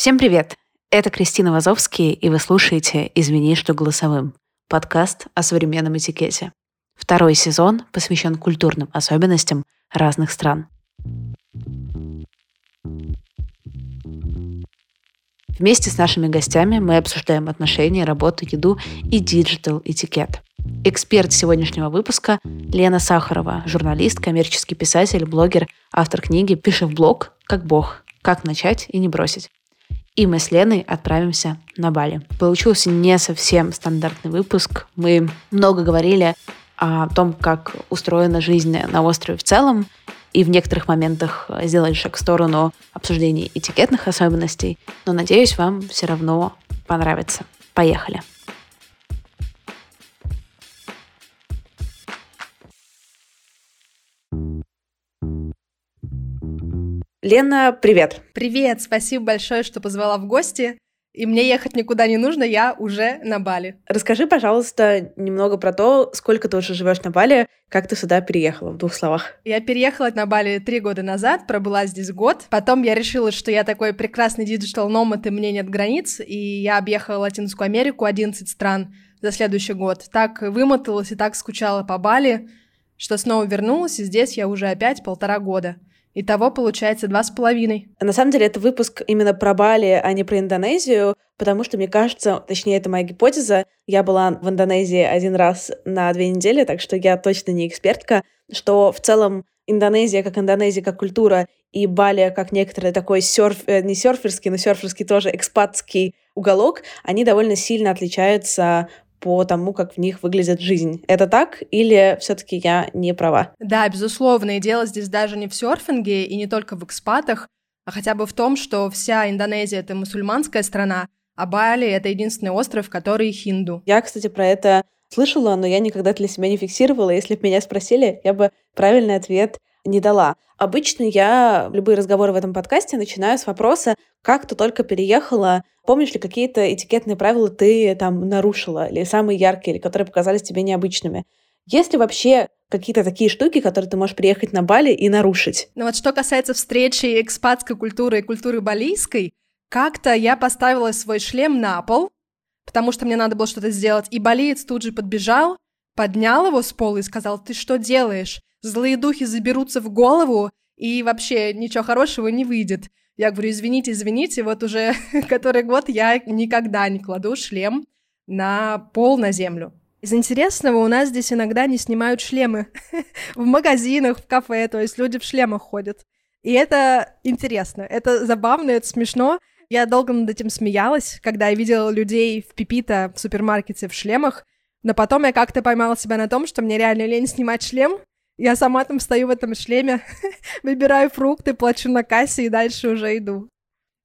Всем привет! Это Кристина Вазовский, и вы слушаете «Извини, что голосовым» — подкаст о современном этикете. Второй сезон посвящен культурным особенностям разных стран. Вместе с нашими гостями мы обсуждаем отношения, работу, еду и digital этикет. Эксперт сегодняшнего выпуска Лена Сахарова, журналист, коммерческий писатель, блогер, автор книги «Пиши в блог, как бог. Как начать и не бросить». И мы с Леной отправимся на Бали. Получился не совсем стандартный выпуск. Мы много говорили о том, как устроена жизнь на острове в целом, и в некоторых моментах сделали шаг в сторону обсуждения этикетных особенностей. Но надеюсь, вам все равно понравится. Поехали! Лена, привет. Привет, спасибо большое, что позвала в гости. И мне ехать никуда не нужно, я уже на Бали. Расскажи, пожалуйста, немного про то, сколько ты уже живешь на Бали, как ты сюда переехала, в двух словах. Я переехала на Бали три года назад, пробыла здесь год. Потом я решила, что я такой прекрасный digital nomad, и мне нет границ, и я объехала Латинскую Америку, 11 стран за следующий год. Так вымоталась и так скучала по Бали, что снова вернулась, и здесь я уже опять полтора года. Итого получается два с половиной. На самом деле это выпуск именно про Бали, а не про Индонезию, потому что мне кажется, точнее это моя гипотеза, я была в Индонезии один раз на две недели, так что я точно не экспертка, что в целом Индонезия как Индонезия, как культура, и Бали как некоторый такой серф, э, не серферский, но серферский тоже экспатский уголок, они довольно сильно отличаются по тому, как в них выглядит жизнь. Это так или все-таки я не права? Да, безусловно. И дело здесь даже не в серфинге и не только в экспатах, а хотя бы в том, что вся Индонезия — это мусульманская страна, а Бали — это единственный остров, который хинду. Я, кстати, про это слышала, но я никогда для себя не фиксировала. Если бы меня спросили, я бы правильный ответ не дала. Обычно я любые разговоры в этом подкасте начинаю с вопроса, как ты только переехала, помнишь ли какие-то этикетные правила ты там нарушила, или самые яркие, или которые показались тебе необычными. Есть ли вообще какие-то такие штуки, которые ты можешь приехать на Бали и нарушить? Ну вот что касается встречи экспатской культуры и культуры балийской, как-то я поставила свой шлем на пол, потому что мне надо было что-то сделать, и балиец тут же подбежал, поднял его с пола и сказал, ты что делаешь? Злые духи заберутся в голову, и вообще ничего хорошего не выйдет. Я говорю, извините, извините, вот уже который год я никогда не кладу шлем на пол, на землю. Из интересного, у нас здесь иногда не снимают шлемы в магазинах, в кафе, то есть люди в шлемах ходят. И это интересно, это забавно, это смешно. Я долго над этим смеялась, когда я видела людей в Пипита в супермаркете в шлемах, но потом я как-то поймала себя на том, что мне реально лень снимать шлем. Я сама там стою в этом шлеме, выбираю фрукты, плачу на кассе и дальше уже иду.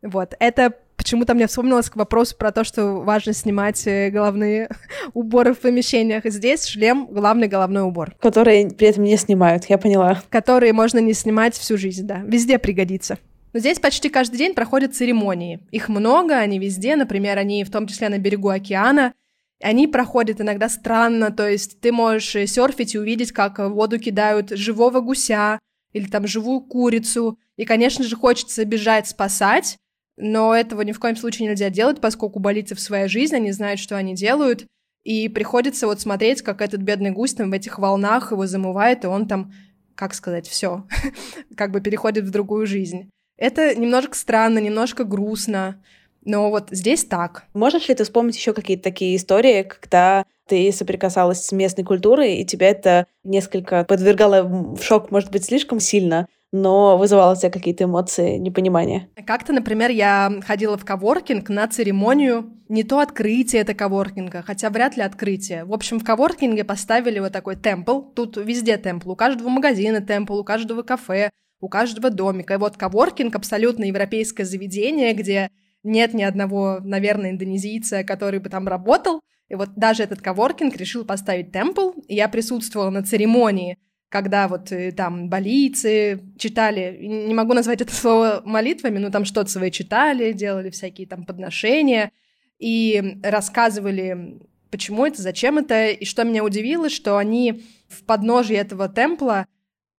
Вот, это почему-то мне вспомнилось к вопросу про то, что важно снимать э, головные уборы в помещениях. Здесь шлем — главный головной убор. Который при этом не снимают, я поняла. Которые можно не снимать всю жизнь, да. Везде пригодится. Но здесь почти каждый день проходят церемонии. Их много, они везде. Например, они в том числе на берегу океана — они проходят иногда странно, то есть ты можешь э, серфить и увидеть, как в воду кидают живого гуся или там живую курицу. И, конечно же, хочется бежать спасать, но этого ни в коем случае нельзя делать, поскольку болицы в своей жизни, они знают, что они делают, и приходится вот смотреть, как этот бедный гусь там в этих волнах его замывает, и он там, как сказать, все, как бы переходит в другую жизнь. Это немножко странно, немножко грустно, но вот здесь так. Можешь ли ты вспомнить еще какие-то такие истории, когда ты соприкасалась с местной культурой, и тебя это несколько подвергало в шок, может быть, слишком сильно, но вызывало у тебя какие-то эмоции непонимания. Как-то, например, я ходила в коворкинг на церемонию, не то открытие это коворкинга, хотя вряд ли открытие. В общем, в коворкинге поставили вот такой темпл, тут везде темпл, у каждого магазина темпл, у каждого кафе, у каждого домика. И вот коворкинг абсолютно европейское заведение, где нет ни одного, наверное, индонезийца, который бы там работал. И вот даже этот коворкинг решил поставить темпл. И я присутствовала на церемонии, когда вот э, там болицы читали, не могу назвать это слово молитвами, но там что-то свои читали, делали всякие там подношения и рассказывали, почему это, зачем это. И что меня удивило, что они в подножии этого темпла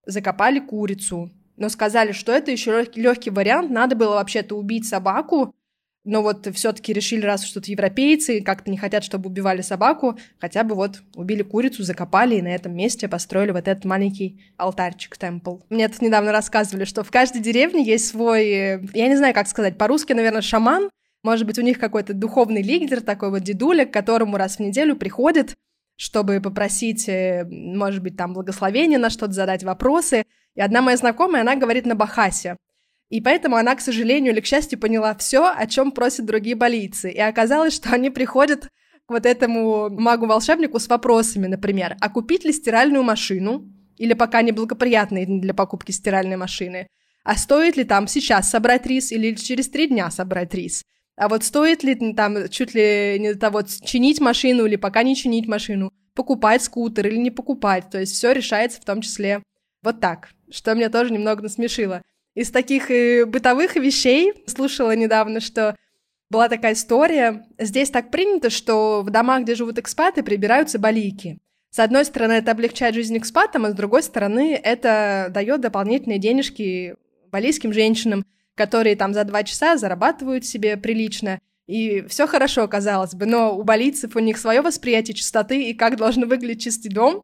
закопали курицу, но сказали, что это еще легкий вариант, надо было вообще-то убить собаку, но вот все-таки решили, раз что тут европейцы, как-то не хотят, чтобы убивали собаку, хотя бы вот убили курицу, закопали и на этом месте построили вот этот маленький алтарчик, темпл. Мне тут недавно рассказывали, что в каждой деревне есть свой, э, я не знаю, как сказать, по-русски, наверное, шаман, может быть, у них какой-то духовный лидер, такой вот дедуля, к которому раз в неделю приходит, чтобы попросить, э, может быть, там благословение на что-то, задать вопросы. И одна моя знакомая, она говорит на Бахасе. И поэтому она, к сожалению или к счастью, поняла все, о чем просят другие болицы. И оказалось, что они приходят к вот этому магу-волшебнику с вопросами, например, а купить ли стиральную машину, или пока неблагоприятные для покупки стиральной машины, а стоит ли там сейчас собрать рис или через три дня собрать рис, а вот стоит ли там чуть ли не того чинить машину или пока не чинить машину, покупать скутер или не покупать, то есть все решается в том числе вот так, что меня тоже немного насмешило. Из таких э, бытовых вещей слушала недавно, что была такая история. Здесь так принято, что в домах, где живут экспаты, прибираются балики. С одной стороны, это облегчает жизнь экспатам, а с другой стороны, это дает дополнительные денежки балийским женщинам, которые там за два часа зарабатывают себе прилично. И все хорошо, казалось бы, но у балийцев у них свое восприятие чистоты и как должен выглядеть чистый дом.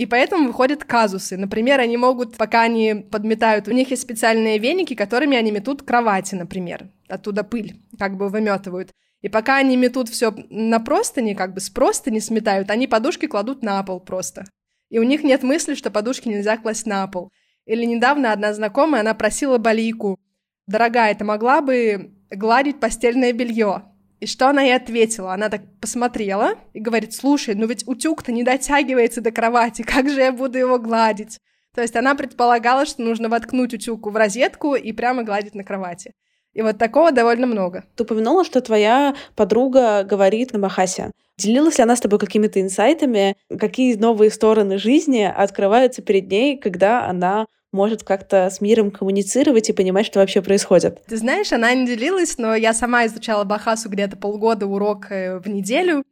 И поэтому выходят казусы. Например, они могут, пока они подметают, у них есть специальные веники, которыми они метут кровати, например. Оттуда пыль как бы выметывают. И пока они метут все на простыни, как бы с простыни сметают, они подушки кладут на пол просто. И у них нет мысли, что подушки нельзя класть на пол. Или недавно одна знакомая, она просила Балийку, дорогая, ты могла бы гладить постельное белье? И что она ей ответила? Она так посмотрела и говорит, слушай, ну ведь утюг-то не дотягивается до кровати, как же я буду его гладить? То есть она предполагала, что нужно воткнуть утюг в розетку и прямо гладить на кровати. И вот такого довольно много. Ты упомянула, что твоя подруга говорит на Махасе. Делилась ли она с тобой какими-то инсайтами, какие новые стороны жизни открываются перед ней, когда она может как-то с миром коммуницировать и понимать, что вообще происходит. Ты знаешь, она не делилась, но я сама изучала Бахасу где-то полгода урок э, в неделю.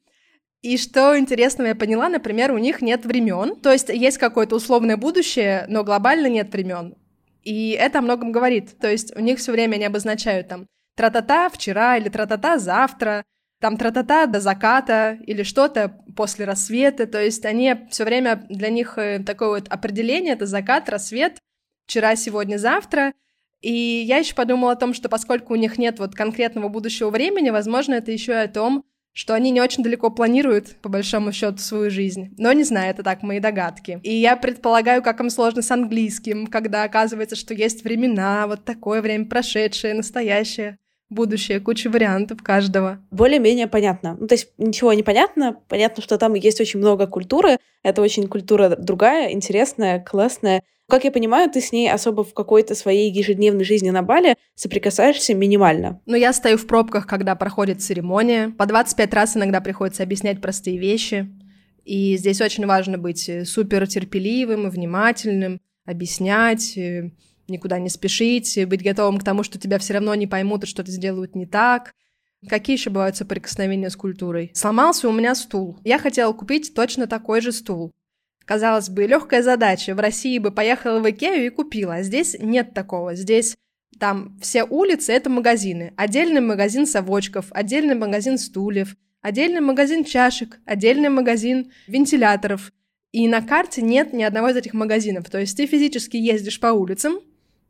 И что интересного я поняла, например, у них нет времен. То есть есть какое-то условное будущее, но глобально нет времен. И это о многом говорит. То есть у них все время они обозначают там тра-та-та вчера или тра-та-та завтра, там тра-та-та до заката или что-то после рассвета. То есть они все время для них э, такое вот определение это закат, рассвет, вчера, сегодня, завтра. И я еще подумала о том, что поскольку у них нет вот конкретного будущего времени, возможно, это еще и о том, что они не очень далеко планируют, по большому счету, свою жизнь. Но не знаю, это так, мои догадки. И я предполагаю, как им сложно с английским, когда оказывается, что есть времена, вот такое время прошедшее, настоящее будущее, куча вариантов каждого. Более-менее понятно. Ну, то есть ничего не понятно. Понятно, что там есть очень много культуры. Это очень культура другая, интересная, классная. Как я понимаю, ты с ней особо в какой-то своей ежедневной жизни на Бали соприкасаешься минимально. Ну, я стою в пробках, когда проходит церемония. По 25 раз иногда приходится объяснять простые вещи. И здесь очень важно быть супер терпеливым и внимательным, объяснять, э, никуда не спешить, быть готовым к тому, что тебя все равно не поймут и что-то сделают не так. Какие еще бывают соприкосновения с культурой? Сломался у меня стул. Я хотела купить точно такой же стул. Казалось бы, легкая задача. В России бы поехала в Икею и купила. А здесь нет такого. Здесь там все улицы — это магазины. Отдельный магазин совочков, отдельный магазин стульев, отдельный магазин чашек, отдельный магазин вентиляторов. И на карте нет ни одного из этих магазинов. То есть ты физически ездишь по улицам,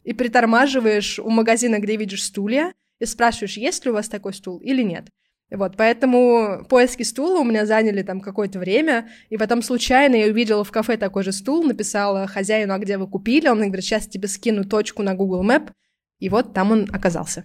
и притормаживаешь у магазина, где видишь стулья, и спрашиваешь, есть ли у вас такой стул или нет. Вот, поэтому поиски стула у меня заняли там какое-то время, и потом случайно я увидела в кафе такой же стул, написала хозяину, а где вы купили, он говорит, сейчас тебе скину точку на Google Map, и вот там он оказался.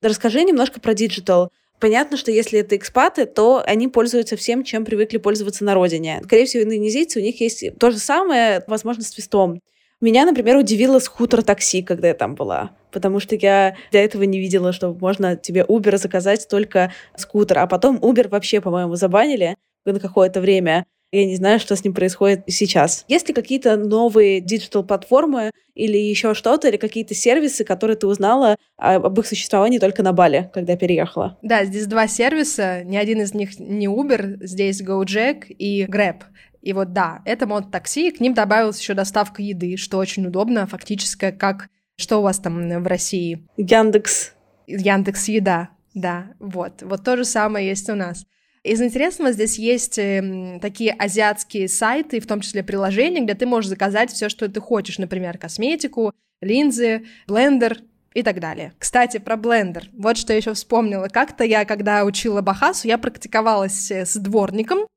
Расскажи немножко про digital. Понятно, что если это экспаты, то они пользуются всем, чем привыкли пользоваться на родине. Скорее всего, индонезийцы, у них есть то же самое, возможно, с свистом. Меня, например, удивило скутер такси, когда я там была. Потому что я до этого не видела, что можно тебе Uber заказать только скутер. А потом Uber вообще, по-моему, забанили на какое-то время. Я не знаю, что с ним происходит сейчас. Есть ли какие-то новые digital-платформы или еще что-то, или какие-то сервисы, которые ты узнала об их существовании только на Бали, когда переехала? Да, здесь два сервиса. Ни один из них не Uber, здесь GoJack и Grab. И вот да, это мод такси, к ним добавилась еще доставка еды, что очень удобно, фактически как Что у вас там в России? Яндекс. Яндекс Еда, да, вот. Вот то же самое есть у нас. Из интересного здесь есть э, такие азиатские сайты, в том числе приложения, где ты можешь заказать все, что ты хочешь, например, косметику, линзы, блендер и так далее. Кстати, про блендер. Вот что я еще вспомнила. Как-то я, когда учила Бахасу, я практиковалась э, с дворником,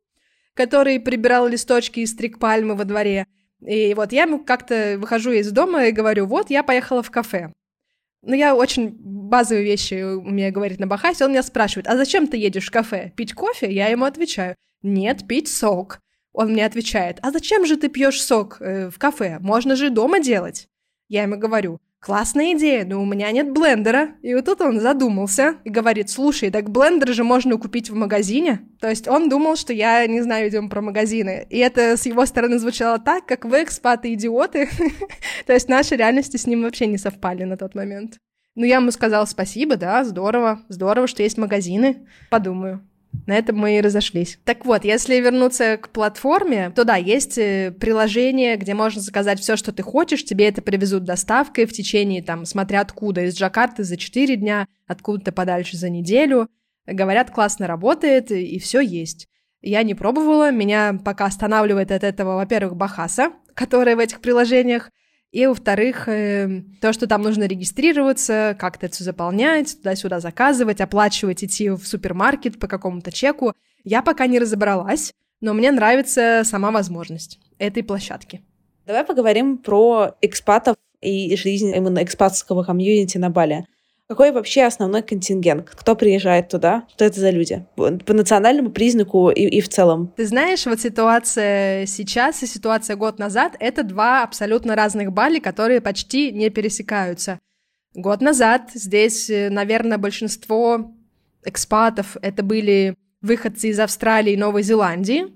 который прибирал листочки из стрик пальмы во дворе. И вот я как-то выхожу из дома и говорю, вот, я поехала в кафе. Ну, я очень базовые вещи умею говорить на Бахасе. Он меня спрашивает, а зачем ты едешь в кафе? Пить кофе? Я ему отвечаю, нет, пить сок. Он мне отвечает, а зачем же ты пьешь сок э, в кафе? Можно же дома делать. Я ему говорю, Классная идея, но у меня нет блендера. И вот тут он задумался и говорит, слушай, так блендер же можно купить в магазине. То есть он думал, что я не знаю, идем про магазины. И это с его стороны звучало так, как вы, экспаты, идиоты. То есть наши реальности с ним вообще не совпали на тот момент. Ну, я ему сказала спасибо, да, здорово, здорово, что есть магазины. Подумаю. На этом мы и разошлись. Так вот, если вернуться к платформе, то да, есть э, приложение, где можно заказать все, что ты хочешь, тебе это привезут доставкой в течение, там, смотря откуда, из Джакарты за 4 дня, откуда-то подальше за неделю. Говорят, классно работает, и все есть. Я не пробовала, меня пока останавливает от этого, во-первых, Бахаса, которая в этих приложениях, и, во-вторых, э, то, что там нужно регистрироваться, как-то это все заполнять, туда-сюда заказывать, оплачивать, идти в супермаркет по какому-то чеку, я пока не разобралась, но мне нравится сама возможность этой площадки. Давай поговорим про экспатов и жизнь именно экспатского комьюнити на Бали. Какой вообще основной контингент? Кто приезжает туда? Что это за люди? По национальному признаку и, и в целом. Ты знаешь, вот ситуация сейчас и ситуация год назад — это два абсолютно разных Бали, которые почти не пересекаются. Год назад здесь, э, наверное, большинство экспатов — это были выходцы из Австралии и Новой Зеландии.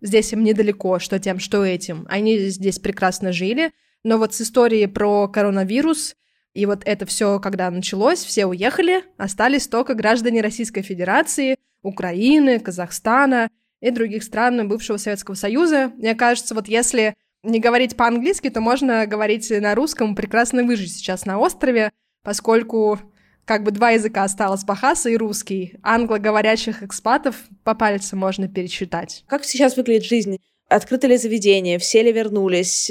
Здесь им недалеко, что тем, что этим. Они здесь прекрасно жили. Но вот с историей про коронавирус — и вот это все, когда началось, все уехали, остались только граждане Российской Федерации, Украины, Казахстана и других стран бывшего Советского Союза. Мне кажется, вот если не говорить по-английски, то можно говорить на русском прекрасно выжить сейчас на острове, поскольку как бы два языка осталось, бахаса и русский. Англоговорящих экспатов по пальцам можно пересчитать. Как сейчас выглядит жизнь? Открыты ли заведения? Все ли вернулись?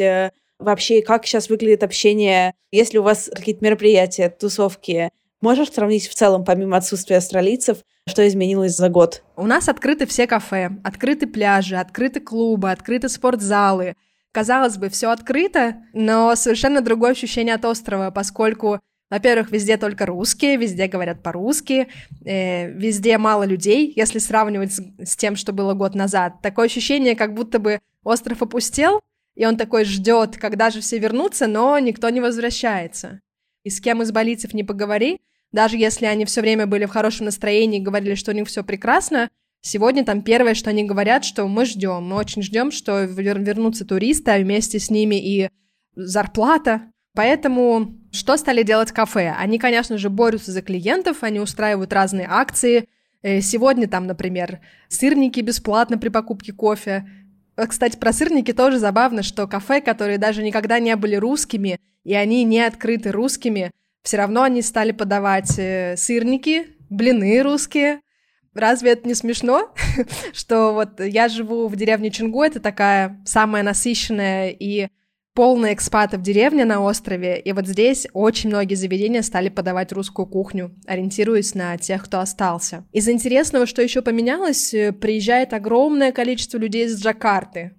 Вообще, как сейчас выглядит общение, если у вас какие-то мероприятия, тусовки. Можешь сравнить в целом, помимо отсутствия австралийцев, что изменилось за год? У нас открыты все кафе, открыты пляжи, открыты клубы, открыты спортзалы. Казалось бы, все открыто, но совершенно другое ощущение от острова, поскольку во-первых, везде только русские, везде говорят по-русски, э, везде мало людей, если сравнивать с, с тем, что было год назад. Такое ощущение, как будто бы остров опустел, и он такой ждет, когда же все вернутся, но никто не возвращается. И с кем из болицев не поговори, даже если они все время были в хорошем настроении и говорили, что у них все прекрасно, сегодня там первое, что они говорят, что мы ждем, мы очень ждем, что вернутся туристы, а вместе с ними и зарплата. Поэтому что стали делать кафе? Они, конечно же, борются за клиентов, они устраивают разные акции. Э, сегодня там, например, сырники бесплатно при покупке кофе, кстати, про сырники тоже забавно, что кафе, которые даже никогда не были русскими, и они не открыты русскими, все равно они стали подавать э, сырники, блины русские. Разве это не смешно, что вот я живу в деревне Чингу, это такая самая насыщенная и полная экспатов деревня на острове, и вот здесь очень многие заведения стали подавать русскую кухню, ориентируясь на тех, кто остался. Из интересного, что еще поменялось, э, приезжает огромное количество людей из Джакарты.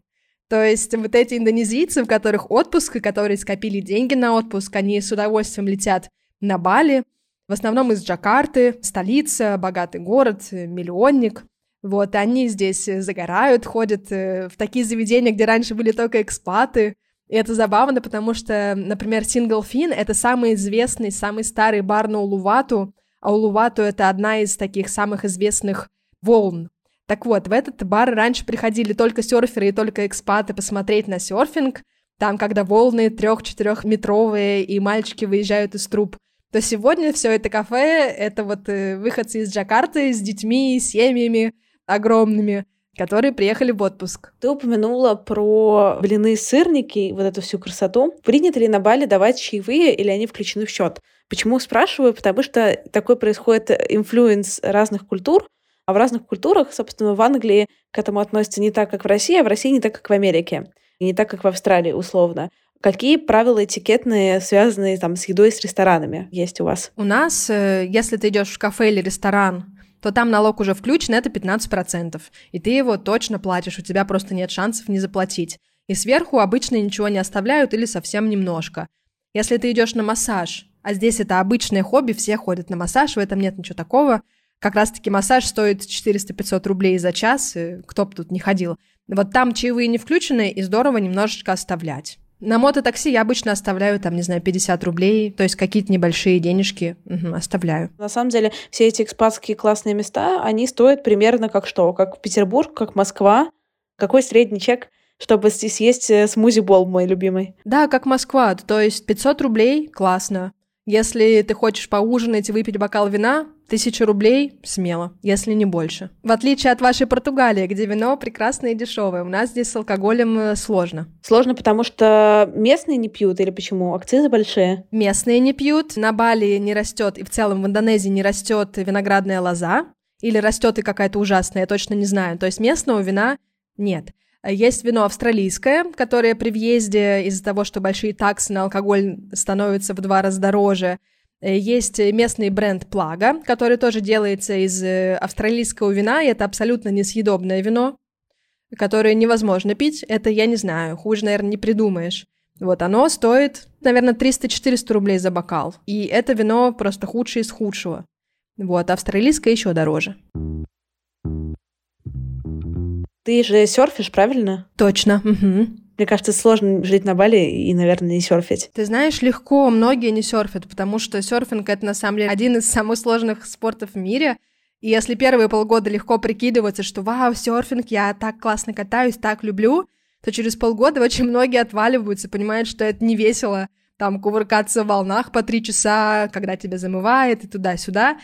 То есть вот эти индонезийцы, у которых отпуск, и которые скопили деньги на отпуск, они с удовольствием летят на Бали, в основном из Джакарты, столица, богатый город, э, миллионник. Вот, они здесь загорают, ходят э, в такие заведения, где раньше были только экспаты, и это забавно, потому что, например, Single Fin — это самый известный, самый старый бар на Улувату, а Улувату — это одна из таких самых известных волн. Так вот, в этот бар раньше приходили только серферы и только экспаты посмотреть на серфинг, там, когда волны трех-четырехметровые и мальчики выезжают из труб, то сегодня все это кафе — это вот э, выходцы из Джакарты с детьми, семьями огромными, которые приехали в отпуск. Ты упомянула про блины сырники, вот эту всю красоту. Принято ли на Бали давать чаевые или они включены в счет? Почему спрашиваю? Потому что такой происходит influence разных культур, а в разных культурах, собственно, в Англии к этому относятся не так, как в России, а в России не так, как в Америке. И не так, как в Австралии, условно. Какие правила этикетные, связанные там с едой, с ресторанами, есть у вас? У нас, э, если ты идешь в кафе или ресторан, то там налог уже включен, это 15%. И ты его точно платишь, у тебя просто нет шансов не заплатить. И сверху обычно ничего не оставляют или совсем немножко. Если ты идешь на массаж, а здесь это обычное хобби, все ходят на массаж, в этом нет ничего такого. Как раз-таки массаж стоит 400-500 рублей за час, кто бы тут не ходил. Вот там чаевые не включены, и здорово немножечко оставлять. На мототакси я обычно оставляю, там, не знаю, 50 рублей, то есть какие-то небольшие денежки угу, оставляю. На самом деле, все эти экспатские классные места, они стоят примерно как что? Как Петербург, как Москва? Какой средний чек, чтобы съесть э, смузи-бол мой любимый? Да, как Москва, то есть 500 рублей, классно. Если ты хочешь поужинать и выпить бокал вина, тысяча рублей смело, если не больше. В отличие от вашей Португалии, где вино прекрасное и дешевое, у нас здесь с алкоголем э, сложно. Сложно, потому что местные не пьют или почему? Акцизы большие? Местные не пьют, на Бали не растет, и в целом в Индонезии не растет виноградная лоза, или растет и какая-то ужасная, я точно не знаю. То есть местного вина нет. Есть вино австралийское, которое при въезде из-за того, что большие таксы на алкоголь становятся в два раза дороже. Э, есть местный бренд Плага, который тоже делается из э, австралийского вина, и это абсолютно несъедобное вино, которое невозможно пить. Это, я не знаю, хуже, наверное, не придумаешь. Вот оно стоит, наверное, 300-400 рублей за бокал. И это вино просто худшее из худшего. Вот, австралийское еще дороже. Ты же серфишь, правильно? Точно. Угу. Мне кажется, сложно жить на Бали и, наверное, не серфить. Ты знаешь, легко, многие не серфят, потому что серфинг — это, на самом деле, один из самых сложных спортов в мире. И если первые полгода легко прикидываться, что «Вау, серфинг, я так классно катаюсь, так люблю», то через полгода очень многие отваливаются, понимают, что это не весело, там, кувыркаться в волнах по три часа, когда тебя замывает и туда-сюда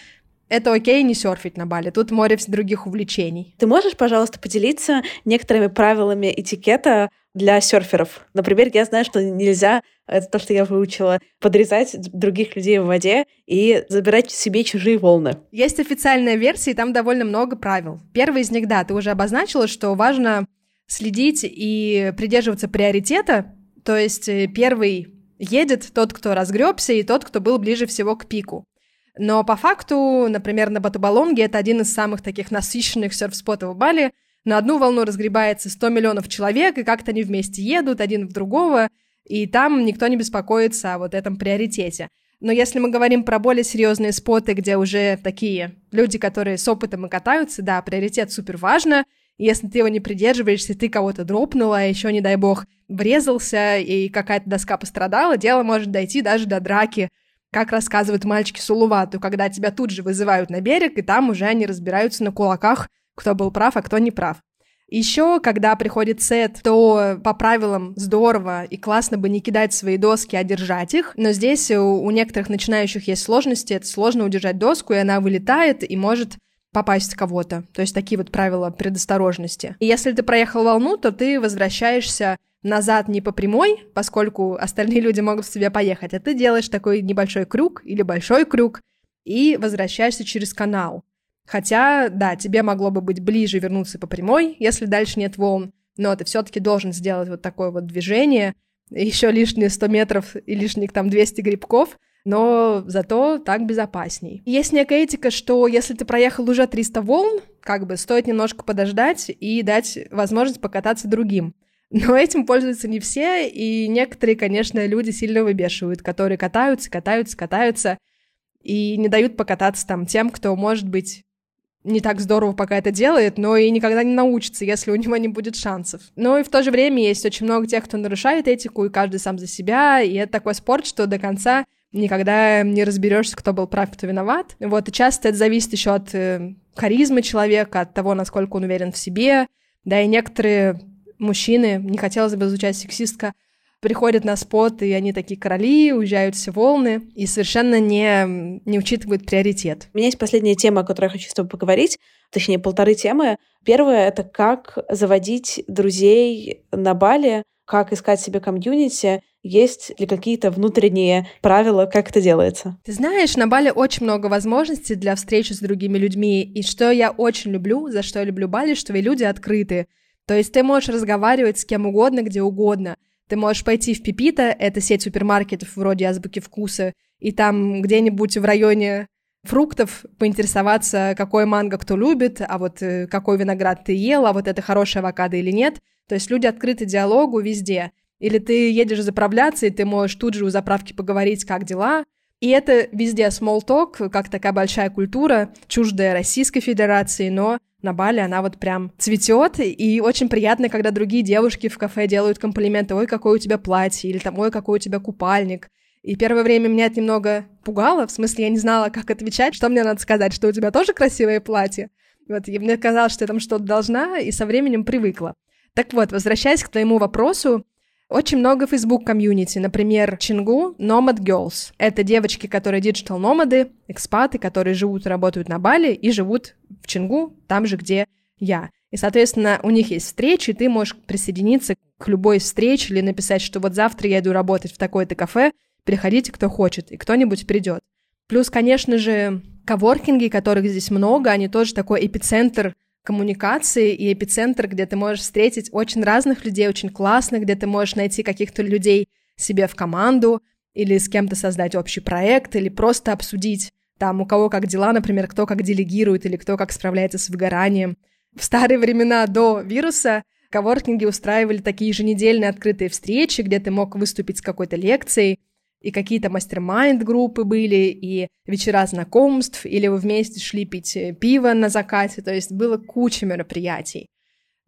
это окей не серфить на Бали. Тут море других увлечений. Ты можешь, пожалуйста, поделиться некоторыми правилами этикета для серферов? Например, я знаю, что нельзя, это то, что я выучила, подрезать других людей в воде и забирать себе чужие волны. Есть официальная версия, и там довольно много правил. Первый из них, да, ты уже обозначила, что важно следить и придерживаться приоритета, то есть э, первый едет тот, кто разгребся, и тот, кто был ближе всего к пику. Но по факту, например, на Батубалонге это один из самых таких насыщенных серф-спотов в Бали. На одну волну разгребается 100 миллионов человек, и как-то они вместе едут, один в другого, и там никто не беспокоится о вот этом приоритете. Но если мы говорим про более серьезные споты, где уже такие люди, которые с опытом и катаются, да, приоритет супер важно. Если ты его не придерживаешься, ты кого-то дропнула, а еще, не дай бог, врезался, и какая-то доска пострадала, дело может дойти даже до драки как рассказывают мальчики Сулувату, когда тебя тут же вызывают на берег, и там уже они разбираются на кулаках, кто был прав, а кто не прав. Еще, когда приходит сет, то по правилам здорово и классно бы не кидать свои доски, а держать их. Но здесь у, некоторых начинающих есть сложности. Это сложно удержать доску, и она вылетает и может попасть в кого-то. То есть такие вот правила предосторожности. И если ты проехал волну, то ты возвращаешься назад не по прямой, поскольку остальные люди могут с тебя поехать, а ты делаешь такой небольшой крюк или большой крюк и возвращаешься через канал. Хотя, да, тебе могло бы быть ближе вернуться по прямой, если дальше нет волн, но ты все-таки должен сделать вот такое вот движение, еще лишние 100 метров и лишних там 200 грибков, но зато так безопасней. Есть некая этика, что если ты проехал уже 300 волн, как бы стоит немножко подождать и дать возможность покататься другим. Но этим пользуются не все, и некоторые, конечно, люди сильно выбешивают, которые катаются, катаются, катаются, и не дают покататься там тем, кто, может быть, не так здорово пока это делает, но и никогда не научится, если у него не будет шансов. Но и в то же время есть очень много тех, кто нарушает этику, и каждый сам за себя, и это такой спорт, что до конца никогда не разберешься, кто был прав, кто виноват. Вот, и часто это зависит еще от э, харизмы человека, от того, насколько он уверен в себе, да, и некоторые мужчины, не хотелось бы звучать сексистка, приходят на спот, и они такие короли, уезжают все волны, и совершенно не, не учитывают приоритет. У меня есть последняя тема, о которой я хочу с тобой поговорить, точнее, полторы темы. Первое — это как заводить друзей на Бали, как искать себе комьюнити, есть ли какие-то внутренние правила, как это делается? Ты знаешь, на Бали очень много возможностей для встречи с другими людьми, и что я очень люблю, за что я люблю Бали, что вы люди открыты. То есть ты можешь разговаривать с кем угодно, где угодно. Ты можешь пойти в Пипита, это сеть супермаркетов вроде Азбуки Вкуса, и там где-нибудь в районе фруктов поинтересоваться, какой манго кто любит, а вот э, какой виноград ты ел, а вот это хорошая авокадо или нет. То есть люди открыты диалогу везде. Или ты едешь заправляться, и ты можешь тут же у заправки поговорить, как дела. И это везде small talk, как такая большая культура, чуждая Российской Федерации, но на Бали она вот прям цветет, и очень приятно, когда другие девушки в кафе делают комплименты, ой, какое у тебя платье, или там, ой, какой у тебя купальник. И первое время меня это немного пугало, в смысле, я не знала, как отвечать, что мне надо сказать, что у тебя тоже красивое платье. Вот, и мне казалось, что я там что-то должна, и со временем привыкла. Так вот, возвращаясь к твоему вопросу, очень много Facebook комьюнити, например, Canggu Nomad Girls. Это девочки, которые digital номады, экспаты, которые живут и работают на Бали и живут в Чингу, там же, где я. И, соответственно, у них есть встречи, и ты можешь присоединиться к любой встрече или написать, что вот завтра я иду работать в такое-то кафе, приходите, кто хочет, и кто-нибудь придет. Плюс, конечно же, коворкинги, которых здесь много, они тоже такой эпицентр коммуникации и эпицентр, где ты можешь встретить очень разных людей, очень классных, где ты можешь найти каких-то людей себе в команду или с кем-то создать общий проект, или просто обсудить там у кого как дела, например, кто как делегирует или кто как справляется с выгоранием. В старые времена до вируса коворкинги устраивали такие еженедельные открытые встречи, где ты мог выступить с какой-то лекцией, и какие-то мастер-майнд-группы были, и вечера знакомств, или вы вместе шли пить э, пиво на закате, то есть было куча мероприятий.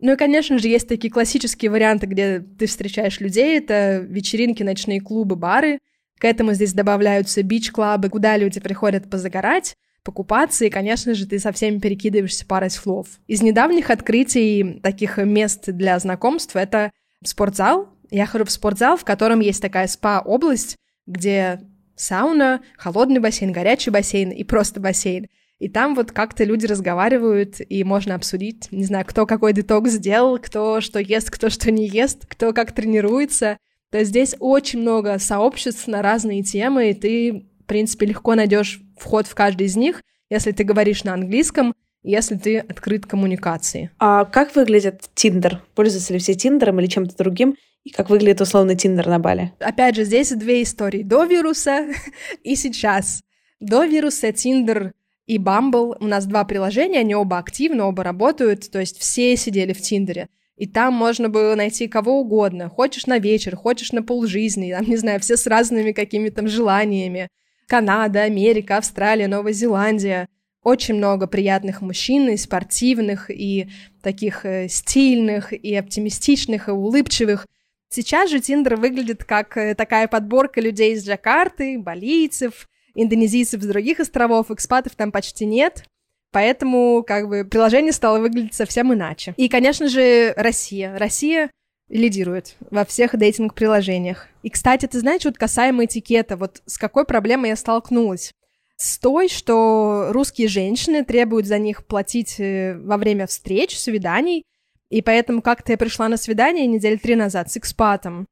Ну и, конечно же, есть такие классические варианты, где ты встречаешь людей, это вечеринки, ночные клубы, бары. К этому здесь добавляются бич-клабы, куда люди приходят позагорать, покупаться, и, конечно же, ты со всеми перекидываешься парой слов. Из недавних открытий таких мест для знакомств — это спортзал. Я хожу в спортзал, в котором есть такая спа-область, где сауна, холодный бассейн, горячий бассейн и просто бассейн. И там вот как-то люди разговаривают, и можно обсудить, не знаю, кто какой детокс сделал, кто что ест, кто что не ест, кто как тренируется. То есть здесь очень много сообществ на разные темы, и ты, в принципе, легко найдешь вход в каждый из них, если ты говоришь на английском, если ты открыт коммуникации. А как выглядит Тиндер? Пользуются ли все Тиндером или чем-то другим? И как выглядит условно Тиндер на Бали? Опять же, здесь две истории. До вируса и сейчас. До вируса Тиндер и Bumble. У нас два приложения, они оба активны, оба работают, то есть все сидели в Тиндере. И там можно было найти кого угодно. Хочешь на вечер, хочешь на полжизни, там, не знаю, все с разными какими-то желаниями. Канада, Америка, Австралия, Новая Зеландия. Очень много приятных мужчин, и спортивных, и таких э, стильных, и оптимистичных, и улыбчивых. Сейчас же Тиндер выглядит как э, такая подборка людей из Джакарты, балийцев, индонезийцев с других островов, экспатов там почти нет. Поэтому, как бы, приложение стало выглядеть совсем иначе. И, конечно же, Россия. Россия лидирует во всех дейтинг-приложениях. И, кстати, ты знаешь, вот касаемо этикета, вот с какой проблемой я столкнулась? С той, что русские женщины требуют за них платить э, во время встреч, свиданий, и поэтому как-то я пришла на свидание недели три назад с экспатом.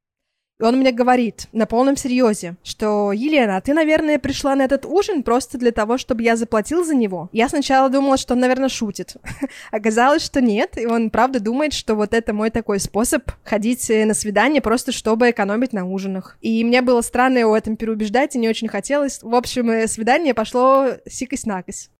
И он мне говорит на полном серьезе, что Елена, ты, наверное, пришла на этот ужин просто для того, чтобы я заплатил за него. Я сначала думала, что он, наверное, шутит. Оказалось, что нет, и он правда думает, что вот это мой такой способ ходить э, на свидание просто чтобы экономить на ужинах. И мне было странно его в этом переубеждать, и не очень хотелось. В общем, э, свидание пошло сикость-накость.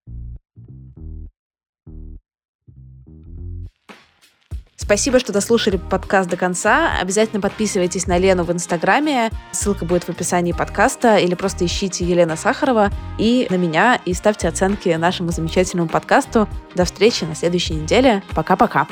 Спасибо, что дослушали подкаст до конца. Обязательно подписывайтесь на Лену в Инстаграме. Ссылка будет в описании подкаста. Или просто ищите Елена Сахарова и на меня, и ставьте оценки нашему замечательному подкасту. До встречи на следующей неделе. Пока-пока.